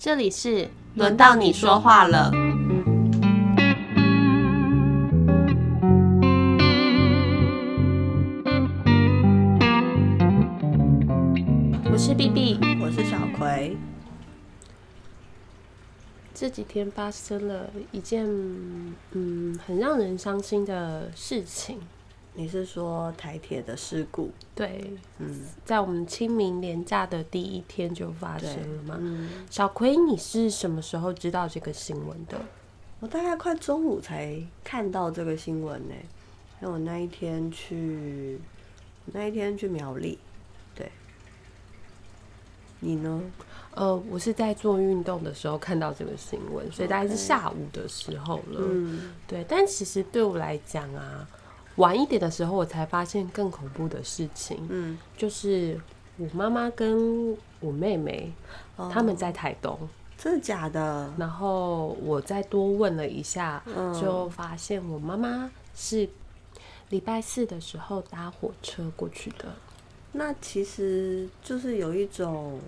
这里是轮到你说话了。我是 B B，我是小葵。这几天发生了一件嗯很让人伤心的事情。你是说台铁的事故？对，嗯，在我们清明年假的第一天就发生了嘛。嗯，小葵，你是什么时候知道这个新闻的？我大概快中午才看到这个新闻呢。因为我那一天去，那一天去苗栗。对，你呢？呃，我是在做运动的时候看到这个新闻，所以大概是下午的时候了。嗯，对，但其实对我来讲啊。晚一点的时候，我才发现更恐怖的事情。嗯，就是我妈妈跟我妹妹他们在台东，真的假的？然后我再多问了一下，就发现我妈妈是礼拜四的时候搭火车过去的。那其实就是有一种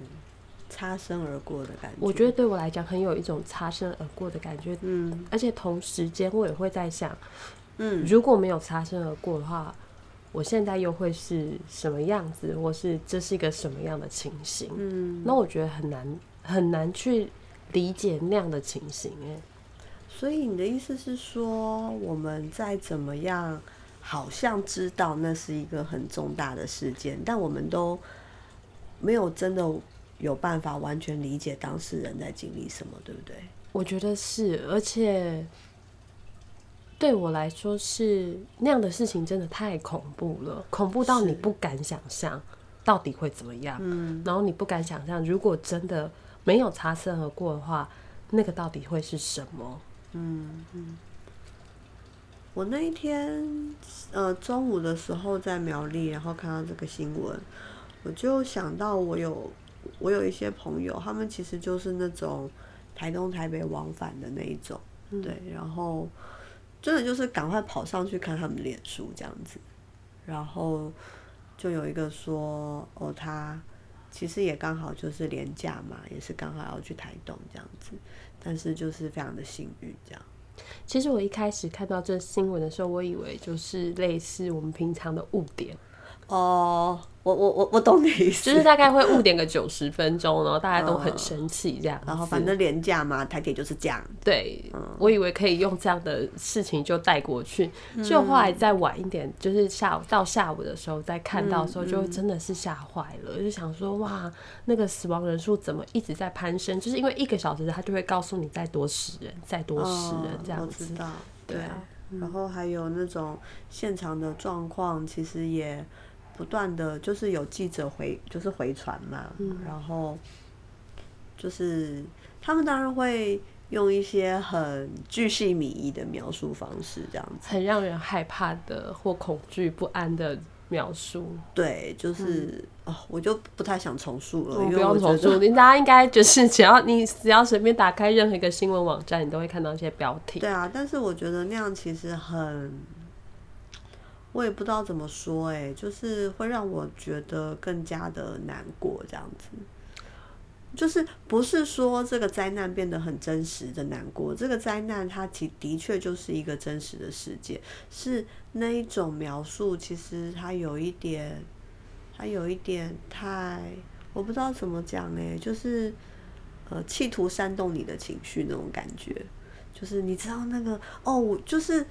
擦身而过的感觉。我觉得对我来讲，很有一种擦身而过的感觉。嗯，而且同时间我也会在想。嗯，如果没有擦身而过的话，我现在又会是什么样子，或是这是一个什么样的情形？嗯，那我觉得很难很难去理解那样的情形。哎，所以你的意思是说，我们再怎么样，好像知道那是一个很重大的事件，但我们都没有真的有办法完全理解当事人在经历什么，对不对？我觉得是，而且。对我来说是那样的事情，真的太恐怖了，恐怖到你不敢想象到底会怎么样。嗯，然后你不敢想象，如果真的没有擦身而过的话，那个到底会是什么？嗯嗯。我那一天呃中午的时候在苗栗，然后看到这个新闻，我就想到我有我有一些朋友，他们其实就是那种台东台北往返的那一种，对，然后。真的就是赶快跑上去看他们脸书这样子，然后就有一个说哦，他其实也刚好就是廉价嘛，也是刚好要去台东这样子，但是就是非常的幸运这样。其实我一开始看到这新闻的时候，我以为就是类似我们平常的误点哦。我我我我懂你意思，就是大概会误点个九十分钟，然后大家都很生气这样。然后反正廉价嘛，台铁就是这样。对，我以为可以用这样的事情就带过去，就后来再晚一点，就是下午到下午的时候再看到的时候，就真的是吓坏了，就想说哇，那个死亡人数怎么一直在攀升？就是因为一个小时他就会告诉你再多十人，再多十人这样子。对啊，然后还有那种现场的状况，其实也。不断的就是有记者回，就是回传嘛，然后就是他们当然会用一些很巨细靡遗的描述方式，这样子，很让人害怕的或恐惧不安的描述。对，就是哦，我就不太想重述了，不用重述。大家应该就是只要你只要随便打开任何一个新闻网站，你都会看到一些标题。对啊，但是我觉得那样其实很。我也不知道怎么说，哎，就是会让我觉得更加的难过，这样子。就是不是说这个灾难变得很真实的难过，这个灾难它其的确就是一个真实的世界，是那一种描述，其实它有一点，它有一点太，我不知道怎么讲，哎，就是呃，企图煽动你的情绪那种感觉，就是你知道那个哦，就是。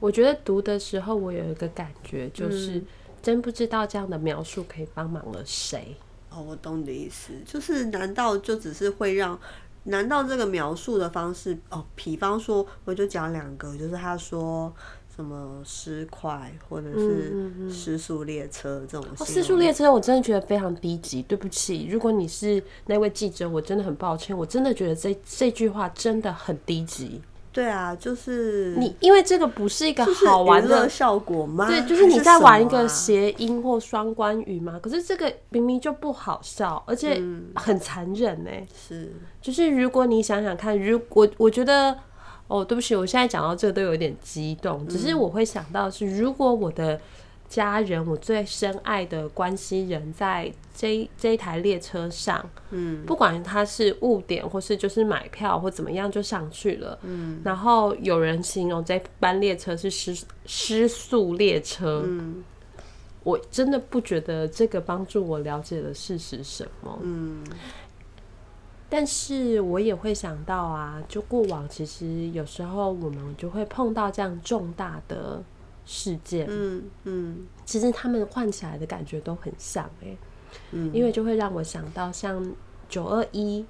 我觉得读的时候，我有一个感觉，就是真不知道这样的描述可以帮忙了谁。哦，我懂你的意思，就是难道就只是会让？难道这个描述的方式？哦，比方说，我就讲两个，就是他说什么尸块，或者是失速列车这种。失速列车，我真的觉得非常低级。对不起，如果你是那位记者，我真的很抱歉。我真的觉得这这句话真的很低级。对啊，就是你，因为这个不是一个好玩的效果吗？对，就是你在玩一个谐音或双关语嘛。可是这个明明就不好笑，而且很残忍呢。是，就是如果你想想看，如果我觉得，哦，对不起，我现在讲到这个都有点激动。只是我会想到是，如果我的家人，我最深爱的关系人，在这这一台列车上，嗯。不管他是误点，或是就是买票或怎么样就上去了，嗯。然后有人形容这班列车是失失速列车，嗯。我真的不觉得这个帮助我了解了事实什么。嗯。但是我也会想到啊，就过往其实有时候我们就会碰到这样重大的事件，嗯嗯。其实他们换起来的感觉都很像哎、嗯，因为就会让我想到像九二一、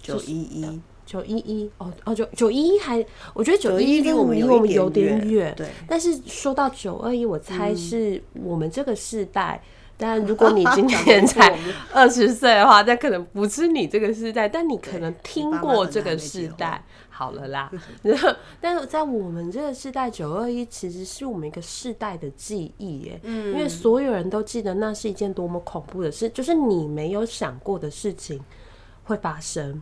九一一，九一一哦哦九九一一还，我觉得九一一离我们离我们有点点远，对，但是说到九二一，我猜嗯。是我们这个世代。但如果你 今讲得年才二十岁的话，那可能不是你这个世代，但你可能听过这个还没结婚。世代。好了啦，然后 但是在我们这个世代，九二一其实是我们一个世代的记忆耶，嗯。因为所有人都记得那是一件多么恐怖的事，就是你没有想过的事情会发生，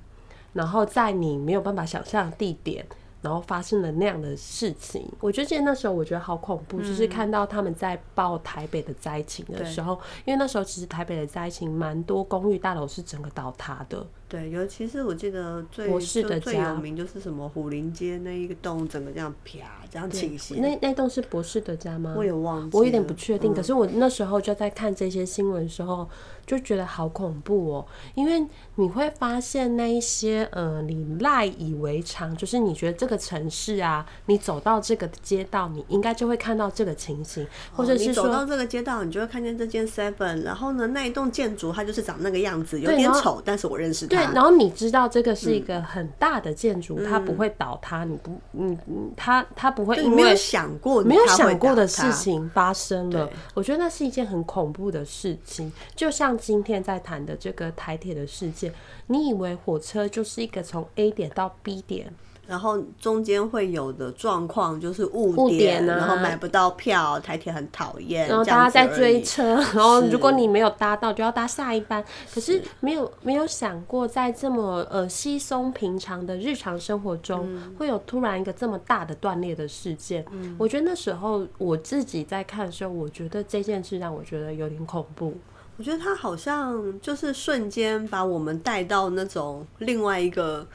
然后在你没有办法想象的地点。然后发生了那样的事情，我就记得那时候我觉得好恐怖，就是看到他们在报台北的灾情的时候，因为那时候其实台北的灾情蛮多公寓大楼是整个倒塌的，对，尤其是我记得最博士的就最家有名就是什么虎林街那一个栋，整个这样啪这样倾斜，那那栋是博士的家吗？我也忘记，我有点不确定，可嗯是我那时候就在看这些新闻的时候，就觉得好恐怖哦，因为你会发现那一些呃，你赖以为常，就是你觉得这个城市啊，你走到这个街道，你应该就会看到这个情形，或者是说。走到这个街道，你就会看见这间 Seven，然后呢，那一栋建筑它就是长那个样子，有点丑，但是我认识对，它。然后你知道这个是一个很大的建筑，它不会倒塌，你不，你，你它它不会因为想过，没有想过的事，情发生了，我觉得那是一件很恐怖的事情。就像今天在谈的这个台铁的事件，你以为火车就是一个从 A 点到 B 点，然后中间会有的状况就是误误点啊然后买不到票，台铁很讨厌，然后大家在。追车，然后如果你没有搭到，就要搭下一班。可是没有没有想过，在这么呃稀松平常的日常生活中，嗯会有突然一个这么大的断裂的事件。嗯我觉得那时候我自己在看的时候，我觉得这件事让我觉得有点恐怖。我觉得他好像就是瞬间把我们带到那种另外一个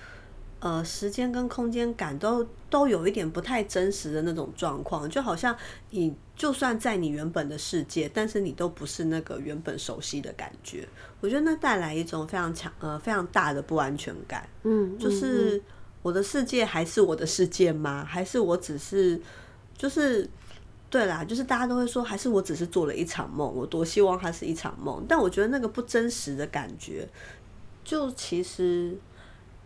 呃时间跟空间感都都有一点不太真实的那种状况，就好像你就算在你原本的世界，但是你都不是那个原本熟悉的感觉。我觉得那带来一种非常强呃非常大的不安全感。嗯，就嗯是我的世界还是我的世界吗？还是我只是就是对啦，就是大家都会说，还是我只是做了一场梦，我多希望它是一场梦。但我觉得那个不真实的感觉，就其实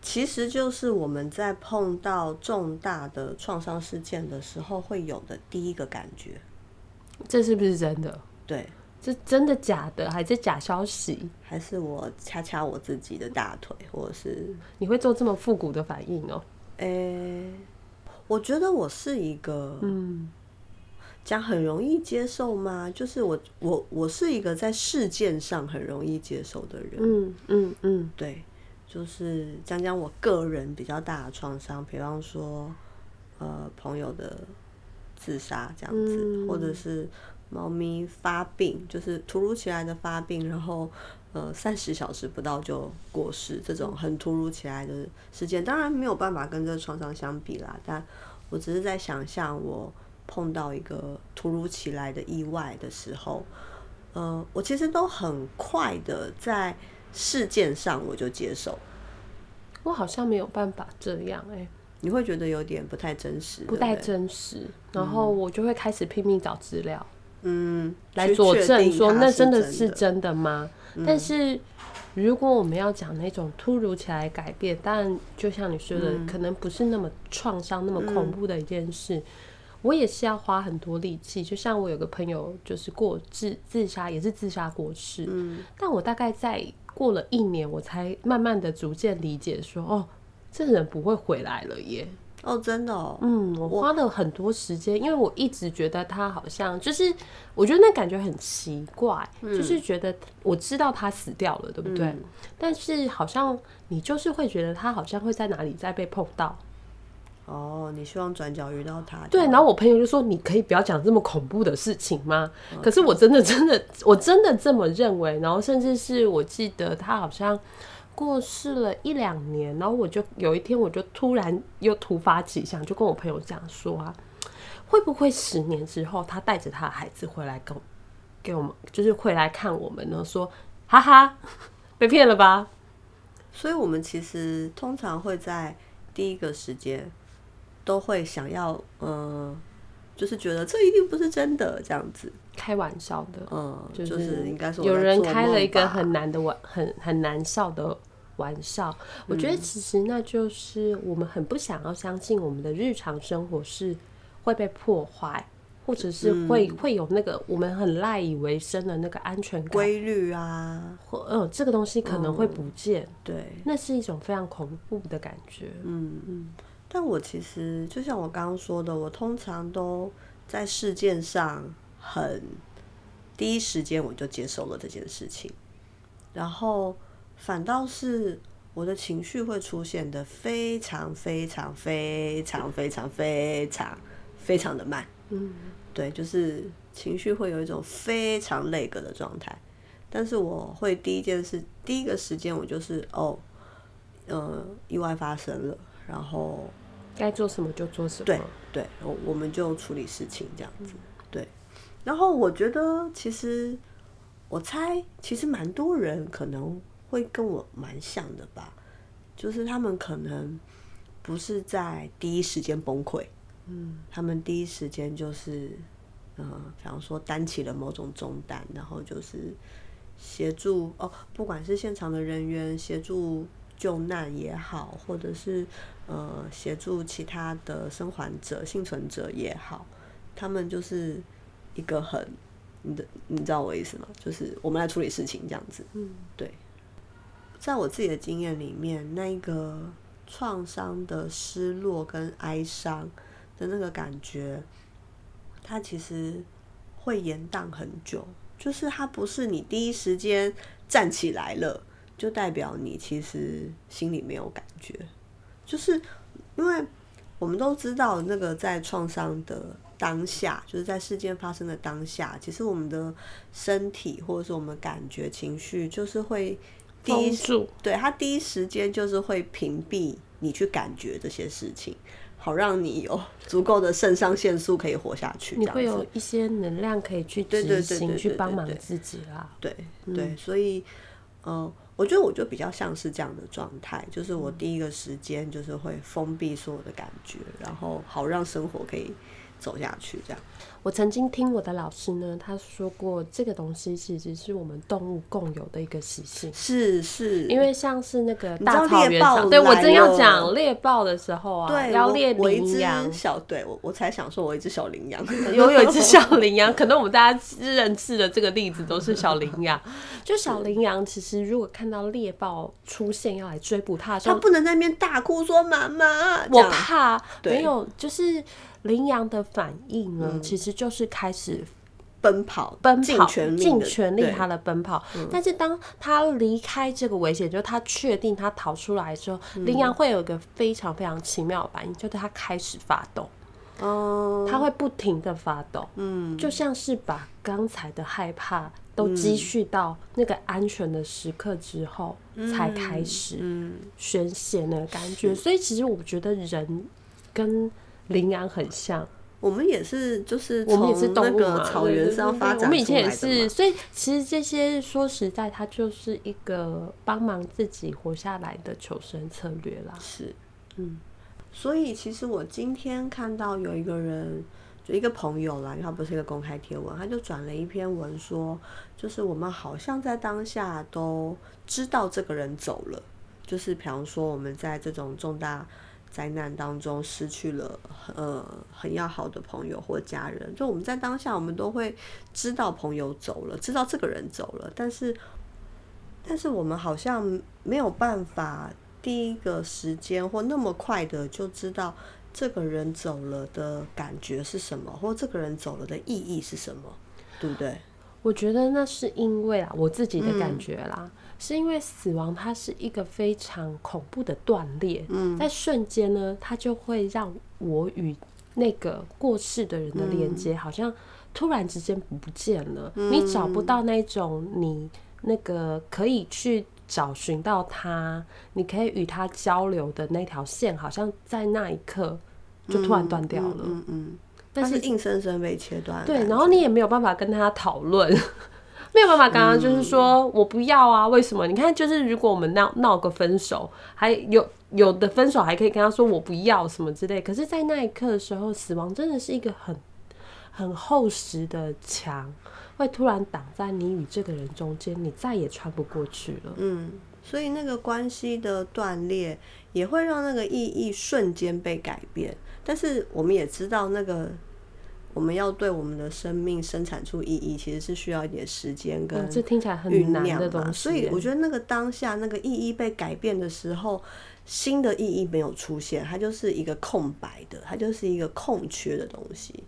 其实就是我们在碰到重大的创伤事件的时候会有的第一个感觉。这是不是真的？对，这真的假的？还是假消息？还是我掐掐我自己的大腿，或者是你会做这么复古的反应哦、诶、我觉得我是一个嗯讲很容易接受吗？就是我我我是一个在事件上很容易接受的人，嗯嗯嗯对，就是讲讲我个人比较大的创伤，比方说呃朋友的自杀这样子，嗯或者是猫咪发病，就是突如其来的发病，然后呃三十小时不到就过世，这种很突如其来的事件，当然没有办法跟这个创伤相比啦，但我只是在想象我碰到一个突如其来的意外的时候，呃，我其实都很快的在事件上我就接受，我好像没有办法这样哎、你会觉得有点不太真实，不太真实，然后我就会开始拼命找资料。嗯，来佐证说那真真的是真的。吗？但是如果我们要讲那种突如其来改变，但就像你说的，可能不是那么创伤、那么恐怖的一件事。我也是要花很多力气，就像我有个朋友，就是过自自杀，也是自杀过世。嗯。但我大概在过了一年，我才慢慢的逐渐理解说，哦，这人不会回来了耶。哦，真的哦，嗯，我花了很多时间，因为我一直觉得他好像就是，我觉得那感觉很奇怪，就是觉得我知道他死掉了，对不对？但是好像你就是会觉得他好像会在哪里再被碰到，哦，你希望转角遇到他？对，然后我朋友就说：“你可以不要讲这么恐怖的事情吗？”可是我真的真的我真的这么认为。然后甚至是我记得他好像过世了一两年，然后我就有一天我就突然又突发奇想，就跟我朋友讲说啊，会不会十年之后他带着他的孩子回来跟给我们，就是回来看我们呢？说哈哈，被骗了吧？所以我们其实通常会在第一个时间。都会想要，嗯，就是觉得这一定不是真的，这样子。开玩笑的，嗯，就是应该说有人开了一个很难的玩，很很难笑的玩笑。我觉得其实那就是我们很不想要相信我们的日常生活是会被破坏，或者是会会有那个我们很赖以为生的那个安全感。规律啊，或嗯，这个东西可能会不见，对，那是一种非常恐怖的感觉，嗯嗯。但我其实就像我刚刚说的，我通常都在事件上很第一时间我就接受了这件事情，然后反倒是我的情绪会出现的非常非常非常非常非常非常的慢，嗯，对，就是情绪会有一种非常累格的状态，但是我会第一件事第一个时间我就是哦，呃，意外发生了，然后。该做什么就做什么。对对，我我们就处理事情这样子。对，然后我觉得其实我猜，其实蛮多人可能会跟我蛮像的吧，就是他们可能不是在第一时间崩溃，嗯，他们第一时间就是，嗯，比方说担起了某种重担，然后就是协助哦，不管是现场的人员协助。救难也好，或者是呃协助其他的生还者、幸存者也好，他们就是一个很你的，你知道我意思吗？就是我们来处理事情这样子。嗯，对。在我自己的经验里面，那个创伤的失落跟哀伤的那个感觉，它其实会延宕很久，就是它不是你第一时间站起来了。就代表你其实心里没有感觉，就是因为我们都知道，那个在创伤的当下，就是在事件发生的当下，其实我们的身体或者是我们感觉情绪，就是会第一对他第一时间就是会屏蔽你去感觉这些事情，好让你有 足够的肾上腺素可以活下去，你会有一些能量可以去执行去帮忙自己啦。对对，所以嗯。我觉得我就比较像是这样的状态，就是我第一个时间就是会封闭所有的感觉，然后好让生活可以走下去这样。我曾经听我的老师呢，他说过，这个东西其实是我们动物共有的一个习性。是是，因为像是那个大草原上，对我真要讲猎豹的时候啊，对要猎羚羊。小对我我才想说，我一只小羚羊，有有一只小羚羊，可能我们大家认识的这个例子都是小羚羊。就小羚羊，其实如果看到猎豹出现要来追捕它的时候，它不能在那边大哭说妈妈，我怕。没有，就是。羚羊的反应呢，其实就是开始奔跑，奔跑，尽全力，他的奔跑。但是当他离开这个危险，就是他确定他逃出来之后，羚羊会有一个非常非常奇妙的反应，就是他开始发抖。哦，他会不停的发抖，嗯，就像是把刚才的害怕都积蓄到那个安全的时刻之后，才开始宣泄那个感觉。所以其实我觉得人跟羚羊很像，我们也是，就是我们也是那个草原上发展我们以前也是，所以其实这些说实在，它就是一个帮忙自己活下来的求生策略啦。是，嗯，所以其实我今天看到有一个人，就一个朋友啦，因为他不是一个公开贴文，他就转了一篇文说，就是我们好像在当下都知道这个人走了，就是比方说我们在这种重大。灾难当中失去了呃很要好的朋友或家人，就我们在当下，我们都会知道朋友走了，知道这个人走了，但是但是我们好像没有办法第一个时间或那么快的就知道这个人走了的感觉是什么，或这个人走了的意义是什么，对不对？我觉得那是因为啊，我自己的感觉啦，是因为死亡它是一个非常恐怖的断裂，嗯。在瞬间呢，它就会让我与那个过世的人的连接，好像突然之间不见了，你找不到那种你那个可以去找寻到他，你可以与他交流的那条线，好像在那一刻就突然断掉了。嗯嗯，但是硬生生被切断。对，然后你也没有办法跟他讨论，没有办法刚刚就是说我不要啊，为什么？你看，就是如果我们闹闹个分手，还有有的分手还可以跟他说我不要什么之类，可是，在那一刻的时候，死亡真的是一个很很厚实的墙，会突然挡在你与这个人中间，你再也穿不过去了。嗯，所以那个关系的断裂也会让那个意义瞬间被改变。但是我们也知道，那个我们要对我们的生命生产出意义，其实是需要一点时间跟这听起来很酝难酿嘛。的东西。所以我觉得那个当下那个意义被改变的时候，新的意义没有出现，它就是一个空白的，它就是一个空缺的东西。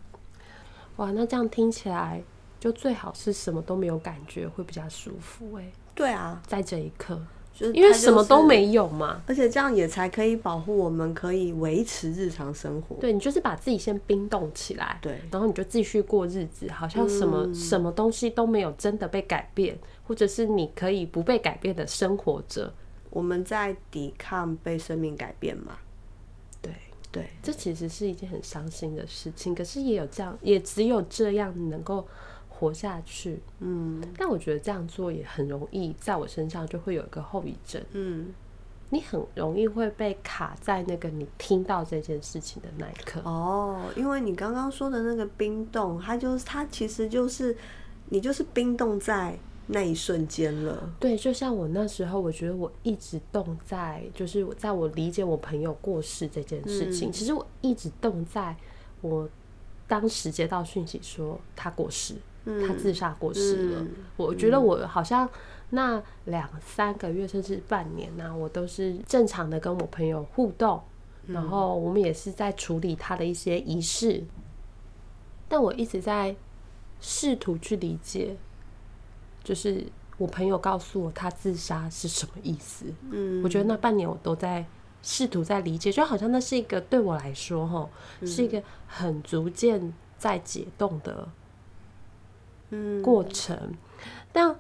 哇，那这样听起来就最好是什么都没有感觉，会比较舒服哎。对啊，在这一刻，就是因为什么都没有嘛。而且这样也才可以保护我们，可以维持日常生活。对你就是把自己先冰冻起来，对然后你就继续过日子，好像什么、嗯什么东西都没有真的被改变，或者是你可以不被改变的生活着。我们在抵抗被生命改变嘛？对，对，这其实是一件很伤心的事情，可是也有这样，也只有这样能够活下去。嗯但我觉得这样做也很容易，在我身上就会有一个后遗症，嗯，你很容易会被卡在那个你听到这件事情的那一刻。哦，因为你刚刚说的那个冰冻，它就是它其实就是你就是冰冻在那一瞬间了。对，就像我那时候，我觉得我一直冻在，就是我在我理解我朋友过世这件事情，其实我一直冻在我当时接到讯息说他过世，他自杀过世了。嗯我觉得我好像那两三个月甚至半年呢、我都是正常的跟我朋友互动，然后我们也是在处理他的一些仪式，但我一直在试图去理解，就是我朋友告诉我他自杀是什么意思。嗯，我觉得那半年我都在试图在理解，就好像那是一个对我来说，哈，是一个很逐渐在解冻的嗯过程，但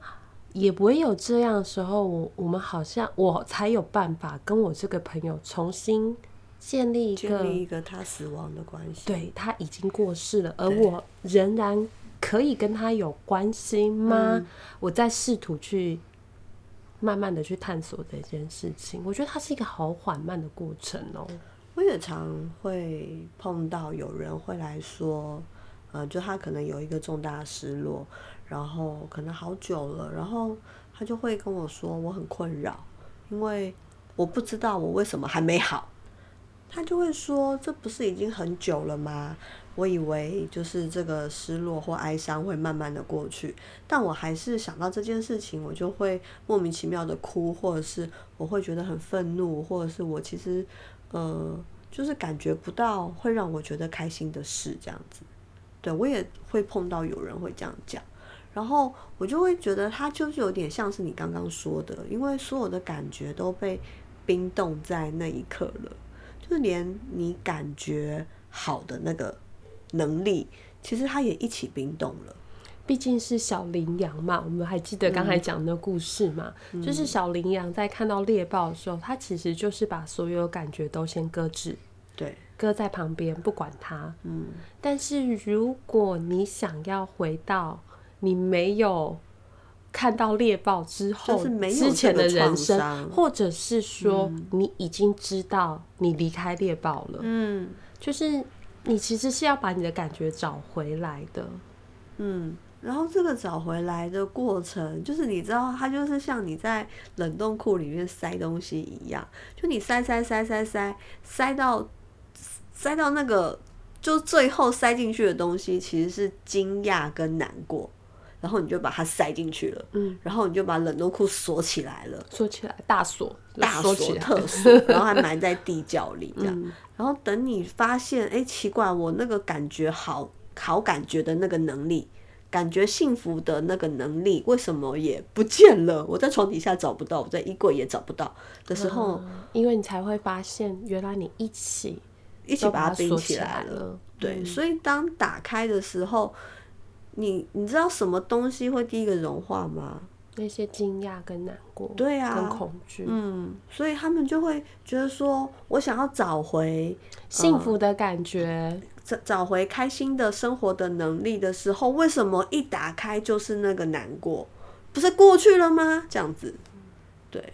也唯有这样的时候，我我们好像我才有办法跟我这个朋友重新建立一建个立一个他死亡的关系。对他已经过世了，而我仍然可以跟他有关系吗？嗯我在试图去慢慢的去探索这件事情。我觉得它是一个好缓慢的过程哦、我也常会碰到有人会来说，呃，就他可能有一个重大失落，然后可能好久了，然后他就会跟我说我很困扰，因为我不知道我为什么还没好。他就会说这不是已经很久了吗？我以为就是这个失落或哀伤会慢慢的过去，但我还是想到这件事情，我就会莫名其妙的哭，或者是我会觉得很愤怒，或者是我其实呃，就是感觉不到会让我觉得开心的事，这样子。对我也会碰到有人会这样讲，然后我就会觉得他就是有点像是你刚刚说的，因为所有的感觉都被冰冻在那一刻了，就是连你感觉好的那个能力，其实它也一起冰冻了。毕竟是小羚羊嘛，我们还记得刚才讲的故事嘛，就是小羚羊在看到猎豹的时候，它其实就是把所有感觉都先搁置，对，搁在旁边不管它。嗯，但是如果你想要回到你没有看到猎豹之后就是没有之前的人生，或者是说你已经知道你离开猎豹了，嗯就是你其实是要把你的感觉找回来的。嗯。然后这个找回来的过程，就是你知道，它就是像你在冷冻库里面塞东西一样，就你塞塞塞塞塞塞到塞到那个，就最后塞进去的东西其实是惊讶跟难过，然后你就把它塞进去了，嗯，然后你就把冷冻库锁起来了，锁起来，大锁，大锁特锁，然后还埋在地窖里这样。嗯。然后等你发现，哎，奇怪，我那个感觉好好感觉的那个能力，感觉幸福的那个能力，为什么也不见了？我在床底下找不到，我在衣柜也找不到的时候，因为你才会发现，原来你一起一起把它冰起来了。对，所以当打开的时候，你你知道什么东西会第一个融化吗？那些惊讶跟难过，对啊，跟恐惧，嗯，所以他们就会觉得说，我想要找回幸福的感觉，找找回开心的生活的能力的时候，为什么一打开就是那个难过？不是过去了吗？这样子，对，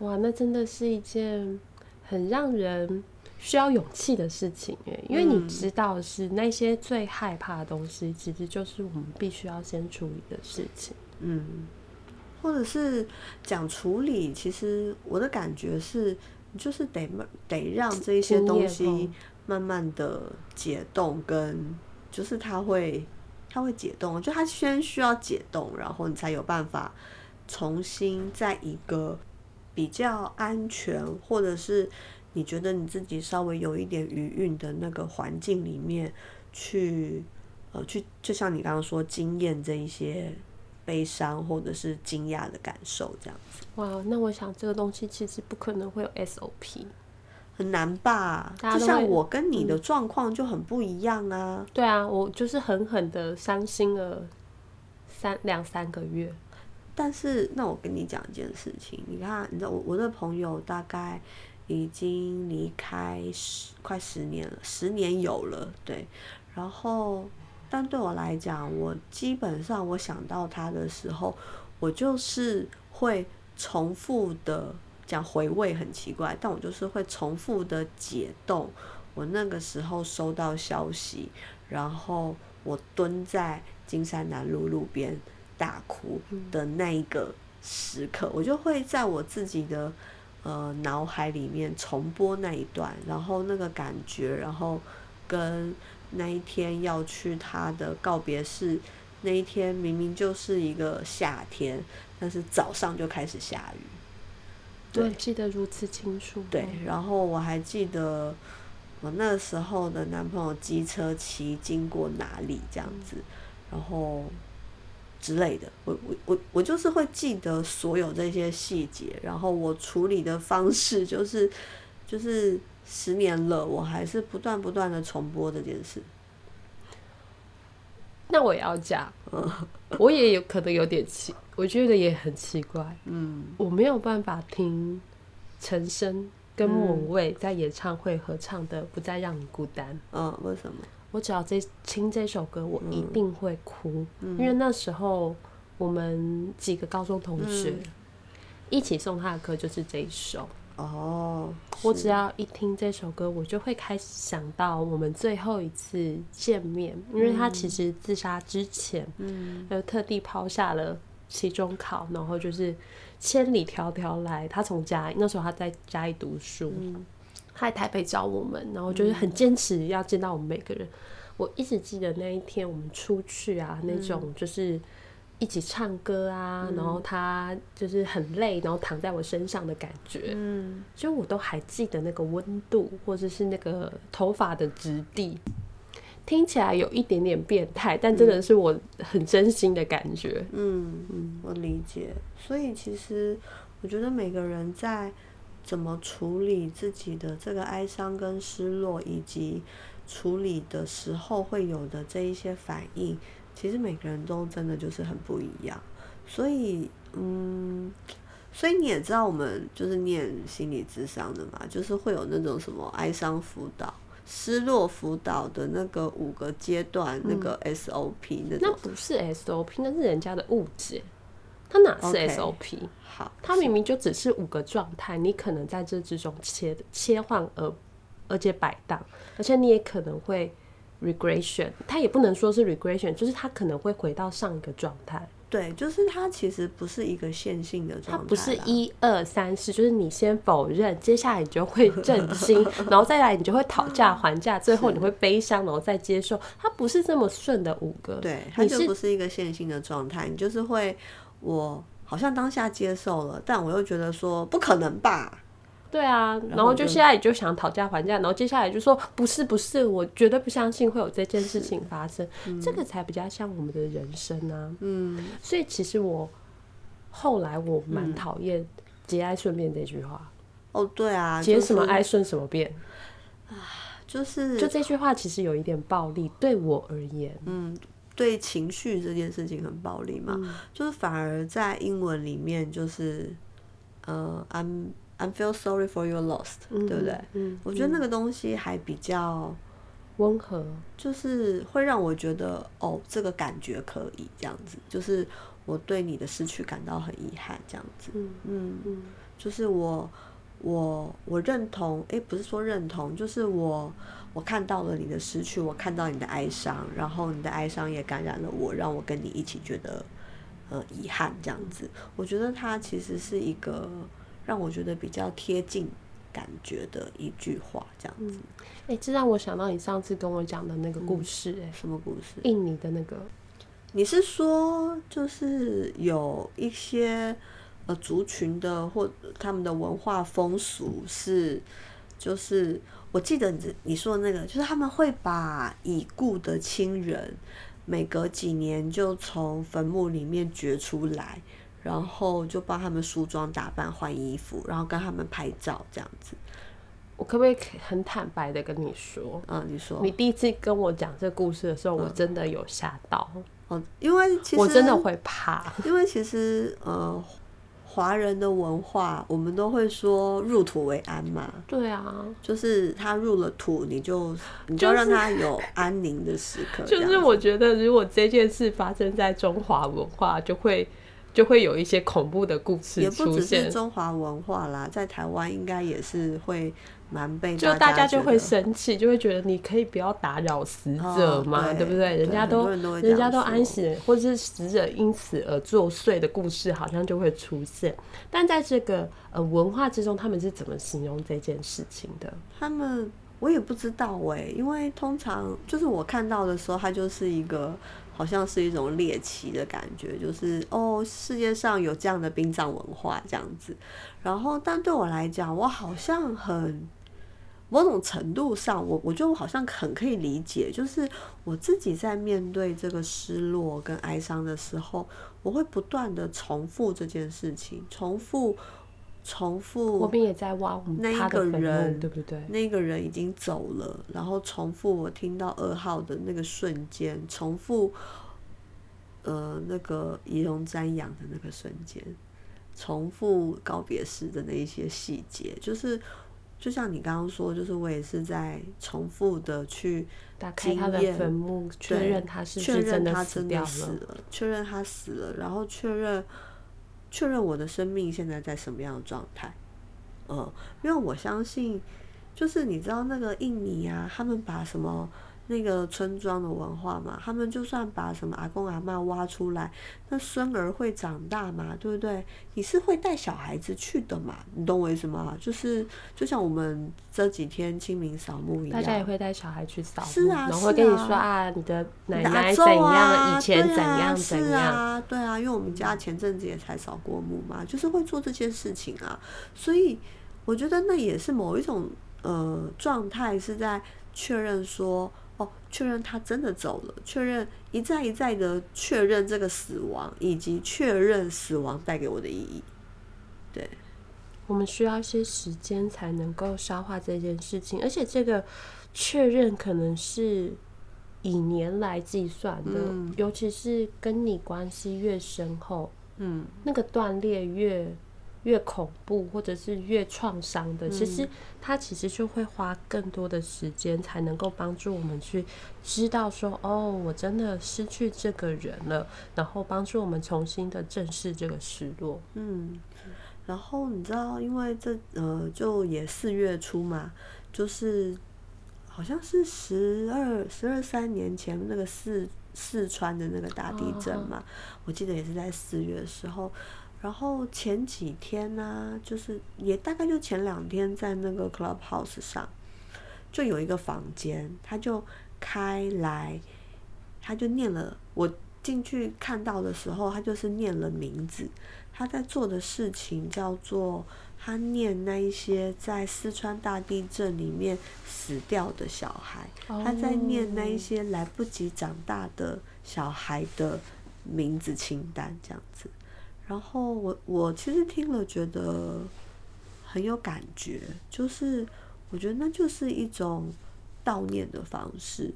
哇，那真的是一件很让人需要勇气的事情哎，因为你知道，是那些最害怕的东西，其实就是我们必须要先处理的事情，嗯。或者是讲处理，其实我的感觉是，你就是得得让这一些东西慢慢的解冻，跟就是它会它会解冻，就它先需要解冻，然后你才有办法重新在一个比较安全，或者是你觉得你自己稍微有一点余韵的那个环境里面去，呃，去就像你刚刚说经验这一些。悲伤或者是惊讶的感受，这样子。哇，那我想这个东西其实不可能会有 SOP，很难吧？就像我跟你的状况就很不一样啊。对啊，我就是狠狠的伤心了三两三个月。但是，那我跟你讲一件事情，你看，你知道我我的朋友大概已经离开十快十年了，十年有了，对，然后。但对我来讲，我基本上我想到他的时候，我就是会重复的讲回味，很奇怪，但我就是会重复的解冻我那个时候收到消息，然后我蹲在金山南路路边大哭的那一个时刻，我就会在我自己的呃脑海里面重播那一段，然后那个感觉，然后跟。那一天要去他的告别式，那一天明明就是一个夏天，但是早上就开始下雨。对，记得如此清楚。对，然后我还记得我那时候的男朋友机车骑经过哪里这样子，然后之类的。我我我我就是会记得所有这些细节，然后我处理的方式就是就是。十年了，我还是不断不断的重播这件事。那我也要讲，我也有可能有点奇，我觉得也很奇怪。嗯，我没有办法听陈升跟莫文蔚在演唱会合唱的《不再让你孤单》。嗯，为什么？我只要这听这首歌，我一定会哭，因为那时候我们几个高中同学一起送他的歌就是这一首。哦，我只要一听这首歌，我就会开始想到我们最后一次见面，因为他其实自杀之前，嗯，呃，特地抛下了期中考，然后就是千里迢迢来，他从家那时候他在家里读书，他在台北找我们，然后就是很坚持要见到我们每个人。我一直记得那一天我们出去啊，那种就是。一起唱歌啊，然后他就是很累，然后躺在我身上的感觉，嗯，就我都还记得那个温度，或者是那个头发的质地，听起来有一点点变态，但真的是我很真心的感觉。嗯嗯，我理解。所以其实我觉得每个人在怎么处理自己的这个哀伤跟失落，以及处理的时候会有的这一些反应。其实每个人都真的就是很不一样，所以嗯，所以你也知道我们就是念心理智商的嘛，就是会有那种什么哀伤辅导、失落辅导的那个五个阶段那个 SOP 那那不是 SOP，那是人家的误解，它哪是 SOP？好，它明明就只是五个状态，你可能在这之中切切换而而且摆荡，而且你也可能会。regression，它也不能说是 regression，就是它可能会回到上一个状态。对，就是它其实不是一个线性的状态。它不是一二三四，就是你先否认，接下来你就会震惊，然后再来你就会讨价还价，最后你会悲伤，然后再接受。它不是这么顺的五个。对，它就不是一个线性的状态。你就是会，我好像当下接受了，但我又觉得说不可能吧。对啊，然后就现在也就想讨价还价，然后接下来就说不是不是，我绝对不相信会有这件事情发生，这个才比较像我们的人生啊。嗯，所以其实我后来我蛮讨厌“节哀顺变”这句话，哦，对啊，节什么哀顺什么变？啊，就是就这句话其实有一点暴力，对我而言，嗯，对情绪这件事情很暴力嘛，就是反而在英文里面就是呃，I'm I'm feel sorry for your lost，、对不对？嗯，我觉得那个东西还比较，温和，就是会让我觉得哦，这个感觉可以这样子，就是我对你的失去感到很遗憾这样子，嗯嗯，嗯就是我我我认同，诶，不是说认同，就是我我看到了你的失去，我看到你的哀伤，然后你的哀伤也感染了我，让我跟你一起觉得呃遗憾这样子。我觉得它其实是一个让我觉得比较贴近感觉的一句话，这样子。哎、这让我想到你上次跟我讲的那个故事、哎、什么故事？印尼的那个，你是说就是有一些呃族群的或他们的文化风俗是，就是我记得你你说的那个，就是他们会把已故的亲人每隔几年就从坟墓里面掘出来，然后就帮他们梳妆打扮、换衣服，然后跟他们拍照这样子。我可不可以很坦白的跟你说，嗯，你说你第一次跟我讲这故事的时候，我真的有吓到，哦，因为其实我真的会怕。因为其实呃，华人的文化，我们都会说入土为安嘛，对啊，就是他入了土，你就你就让他有安宁的时刻。就是我觉得如果这件事发生在中华文化，就会就会有一些恐怖的故事也不只是出现，中华文化啦，在台湾应该也是会蛮被就大家就会生气，就会觉得你可以不要打扰死者哦嘛，对对不对？人家都人都人家都安息，或者是死者因此而作祟的故事，好像就会出现。但在这个呃文化之中，他们是怎么形容这件事情的？他们我也不知道哎、因为通常就是我看到的时候，它就是一个好像是一种猎奇的感觉，就是哦，世界上有这样的殡葬文化这样子。然后，但对我来讲，我好像很某种程度上，我我觉得我好像很可以理解，就是我自己在面对这个失落跟哀伤的时候，我会不断的重复这件事情，重复。重复我们也在挖那一个人对不对？那个人已经走了，然后重复我听到二号的那个瞬间，重复呃那个仪容瞻仰的那个瞬间，重复告别式的那一些细节，就是就像你刚刚说，就是我也是在重复的去打开他的坟墓，确认他是确认他真的死。了，确认他死了，然后确认确认我的生命现在在什么样的状态。嗯，因为我相信，就是你知道那个印尼啊，他们把什么那个村庄的文化嘛，他们就算把什么阿公阿妈挖出来，那孙儿会长大嘛，对不对？你是会带小孩子去的嘛，你懂我意思吗？就是就像我们这几天清明扫墓一样，大家也会带小孩去扫墓，是啊然后会跟你说啊，你的奶奶怎样，以前怎样怎是样。啊，对啊，因为我们家前阵子也才扫过墓嘛，就是会做这些事情啊，所以我觉得那也是某一种呃状态，是在确认说，哦，确认他真的走了，确认一再一再的确认这个死亡，以及确认死亡带给我的意义。对，我们需要一些时间才能够消化这件事情，而且这个确认可能是以年来计算的，嗯尤其是跟你关系越深厚，嗯，那个断裂越越恐怖，或者是越创伤的，其实它其实就会花更多的时间，才能够帮助我们去知道说，哦，我真的失去这个人了，然后帮助我们重新的正视这个失落。嗯，然后你知道，因为这呃，就也四月初嘛，就是好像是十二十二三年前那个四四川的那个大地震嘛，我记得也是在四月的时候。然后前几天呢、就是也大概就前两天，在那个 Clubhouse 上，就有一个房间，他就开来，他就念了我进去看到的时候，他就是念了名字。他在做的事情叫做他念那一些在四川大地震里面死掉的小孩，他在念那一些来不及长大的小孩的名字清单这样子。然后我我其实听了觉得很有感觉，就是我觉得那就是一种悼念的方式，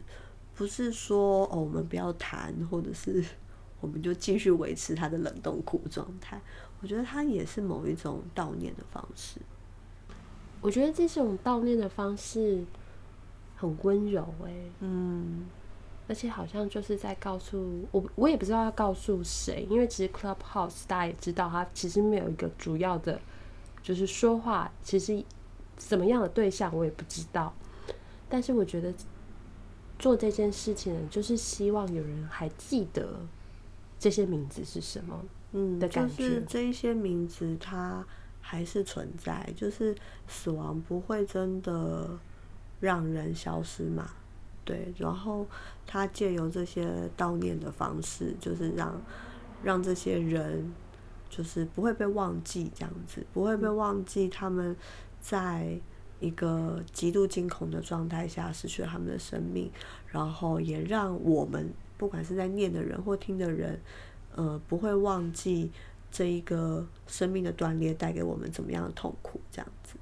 不是说哦我们不要谈，或者是 我们就继续维持他的冷冻库状态。我觉得它也是某一种悼念的方式。我觉得这种悼念的方式很温柔哎，嗯。而且好像就是在告诉我，我也不知道要告诉谁，因为其实 Clubhouse 大家也知道，它其实没有一个主要的，就是说话，其实什么样的对象我也不知道。但是我觉得做这件事情，就是希望有人还记得这些名字是什么，嗯，的感觉。这一些名字它还是存在，就是死亡不会真的让人消失嘛。对，然后他借由这些悼念的方式，就是让让这些人就是不会被忘记，这样子不会被忘记他们在一个极度惊恐的状态下失去了他们的生命，然后也让我们不管是在念的人或听的人，呃，不会忘记这一个生命的断裂带给我们怎么样的痛苦，这样子。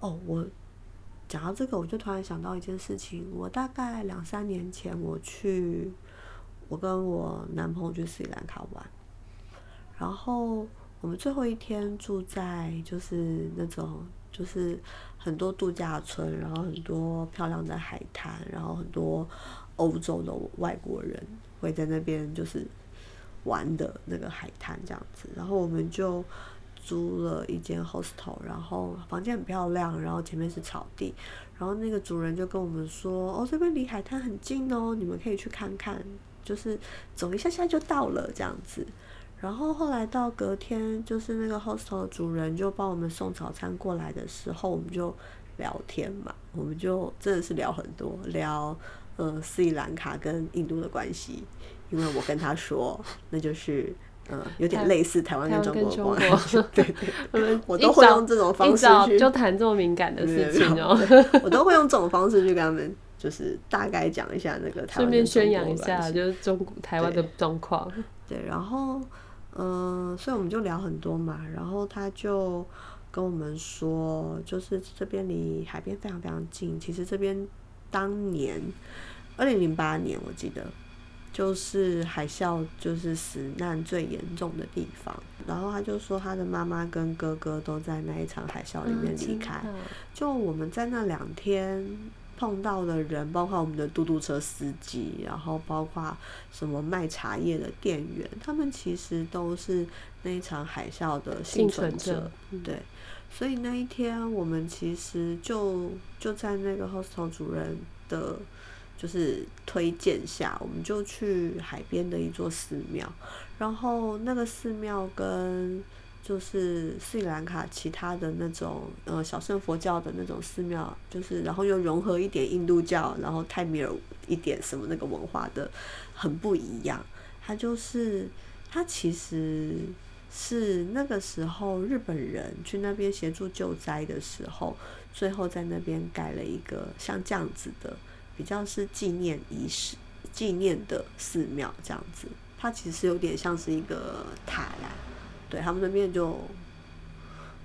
哦，我。讲到这个，我就突然想到一件事情。我大概两三年前，我去，我跟我男朋友去斯里兰卡玩，然后我们最后一天住在就是那种就是很多度假村，然后很多漂亮的海滩，然后很多欧洲的外国人会在那边就是玩的那个海滩这样子，然后我们就。租了一间 hostel，然后房间很漂亮，然后前面是草地，然后那个主人就跟我们说：“哦，这边离海滩很近哦，你们可以去看看，就是走一下下就到了这样子。”然后后来到隔天，就是那个 hostel 的主人就帮我们送早餐过来的时候，我们就聊天嘛，我们就真的是聊很多，聊呃斯里兰卡跟印度的关系，因为我跟他说，那就是。嗯，有点类似台湾跟中国，对 对，我都会用这种方式去就谈这么敏感的事情哦，我都会用这种方式去跟他们，就是大概讲一下那个台湾顺便宣扬一下，就是中国台湾的状况。对，然后嗯，所以我们就聊很多嘛，然后他就跟我们说，就是这边离海边非常非常近，其实这边当年二零零八年我记得。就是海啸，就是死难最严重的地方。然后他就说，他的妈妈跟哥哥都在那一场海啸里面离开。就我们在那两天碰到的人，包括我们的嘟嘟车司机，然后包括什么卖茶叶的店员，他们其实都是那一场海啸的幸存者。对，所以那一天我们其实就就在那个 hostel 主人的。就是推荐下，我们就去海边的一座寺庙，然后那个寺庙跟就是斯里兰卡其他的那种呃小圣佛教的那种寺庙，就是然后又融合一点印度教，然后泰米尔一点什么那个文化的很不一样。它就是它其实是那个时候日本人去那边协助救灾的时候，最后在那边盖了一个像这样子的。比较是纪念仪式、纪念的寺庙这样子，它其实有点像是一个塔啦。对他们那边就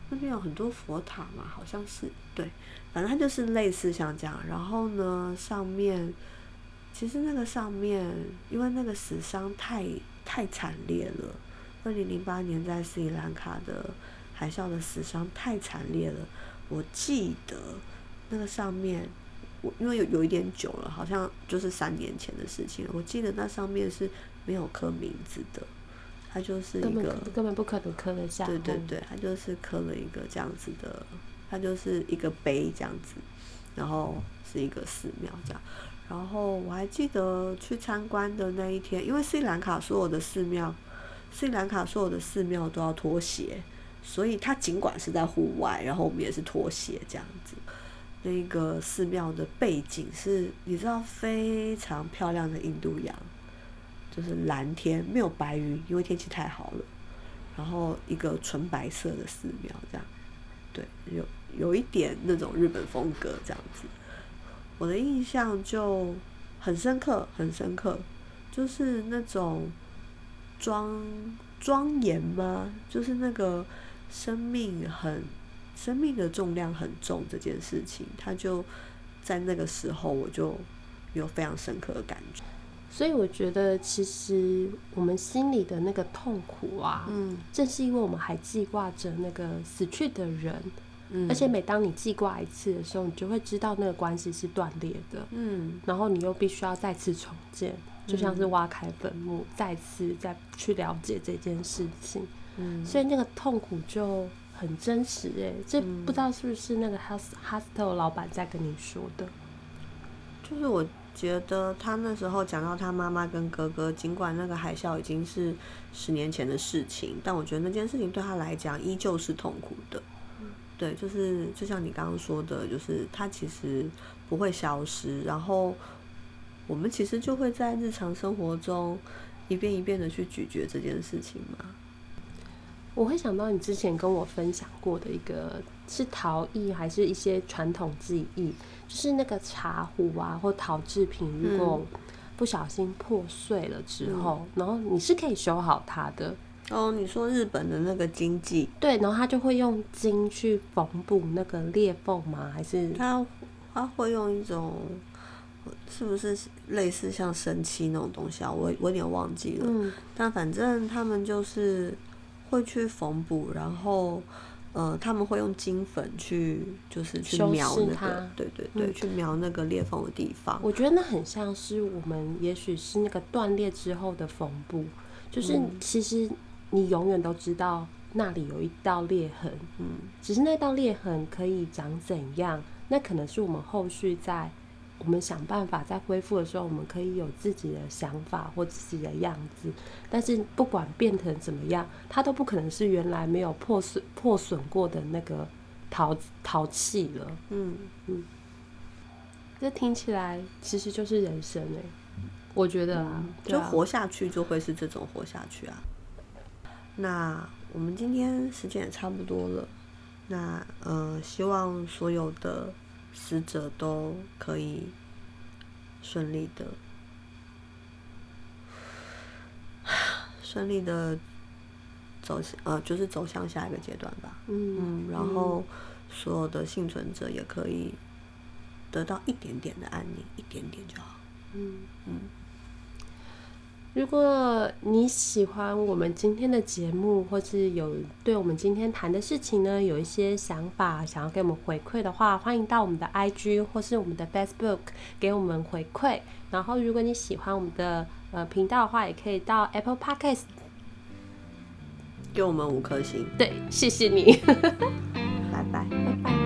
那边有很多佛塔嘛，好像是对，反正它就是类似像这样。然后呢，上面其实那个上面，因为那个死伤太太惨烈了，二零零八年在斯里兰卡的海啸的死伤太惨烈了，我记得那个上面。我因为有有一点久了，好像就是三年前的事情。我记得那上面是没有刻名字的，它就是一个根本不可能刻得下。对对对，它就是刻了一个这样子的，它就是一个碑这样子，然后是一个寺庙这样。然后我还记得去参观的那一天，因为斯里兰卡所有的寺庙，斯里兰卡所有的寺庙都要脱鞋，所以它尽管是在户外，然后我们也是脱鞋这样子。那个寺庙的背景是，你知道非常漂亮的印度洋，就是蓝天，没有白云，因为天气太好了。然后一个纯白色的寺庙这样，对，有有一点那种日本风格这样子。我的印象就很深刻，很深刻，就是那种庄庄严吗？就是那个生命很生命的重量很重这件事情，他就在那个时候我就有非常深刻的感觉。所以我觉得，其实我们心里的那个痛苦啊，嗯，正是因为我们还记挂着那个死去的人，嗯，而且每当你记挂一次的时候，你就会知道那个关系是断裂的，嗯，然后你又必须要再次重建，就像是挖开坟墓，再次再去了解这件事情，嗯，所以那个痛苦就很真实，哎，这不知道是不是那个 hostel 老板在跟你说的，就是我。觉得他那时候讲到他妈妈跟哥哥，尽管那个海啸已经是十年前的事情，但我觉得那件事情对他来讲依旧是痛苦的。对，就是就像你刚刚说的，就是他其实不会消失，然后我们其实就会在日常生活中一遍一遍的去咀嚼这件事情嘛。我会想到你之前跟我分享过的一个是陶艺，还是一些传统技艺。就是那个茶壶啊，或陶制品，如果不小心破碎了之后，然后你是可以修好它的。哦，你说日本的那个经济？对，然后他就会用金去缝补那个裂缝吗？还是他他会用一种，是不是类似像神漆那种东西啊？我我有点忘记了。嗯。但反正他们就是会去缝补，然后。呃，他们会用金粉去，就是去描那个，对对对，去描那个裂缝的地方。我觉得那很像是我们，也许是那个断裂之后的缝补，就是其实你永远都知道那里有一道裂痕，嗯，只是那道裂痕可以长怎样，那可能是我们后续在。我们想办法在恢复的时候，我们可以有自己的想法或自己的样子。但是不管变成怎么样，它都不可能是原来没有破损破损过的那个陶陶器了。嗯嗯，这听起来其实就是人生哎，我觉得啊，就活下去就会是这种活下去啊。那我们今天时间也差不多了，那呃，希望所有的。死者都可以顺利的、顺利的走向呃，就是走向下一个阶段吧。嗯，然后所有的幸存者也可以得到一点点的安宁，一点点就好。嗯嗯。如果你喜欢我们今天的节目，或是有对我们今天谈的事情呢，有一些想法想要给我们回馈的话，欢迎到我们的 IG 或是我们的 Facebook 给我们回馈。然后，如果你喜欢我们的呃频道的话，也可以到 Apple Podcast 给我们五颗星。对，谢谢你，拜拜。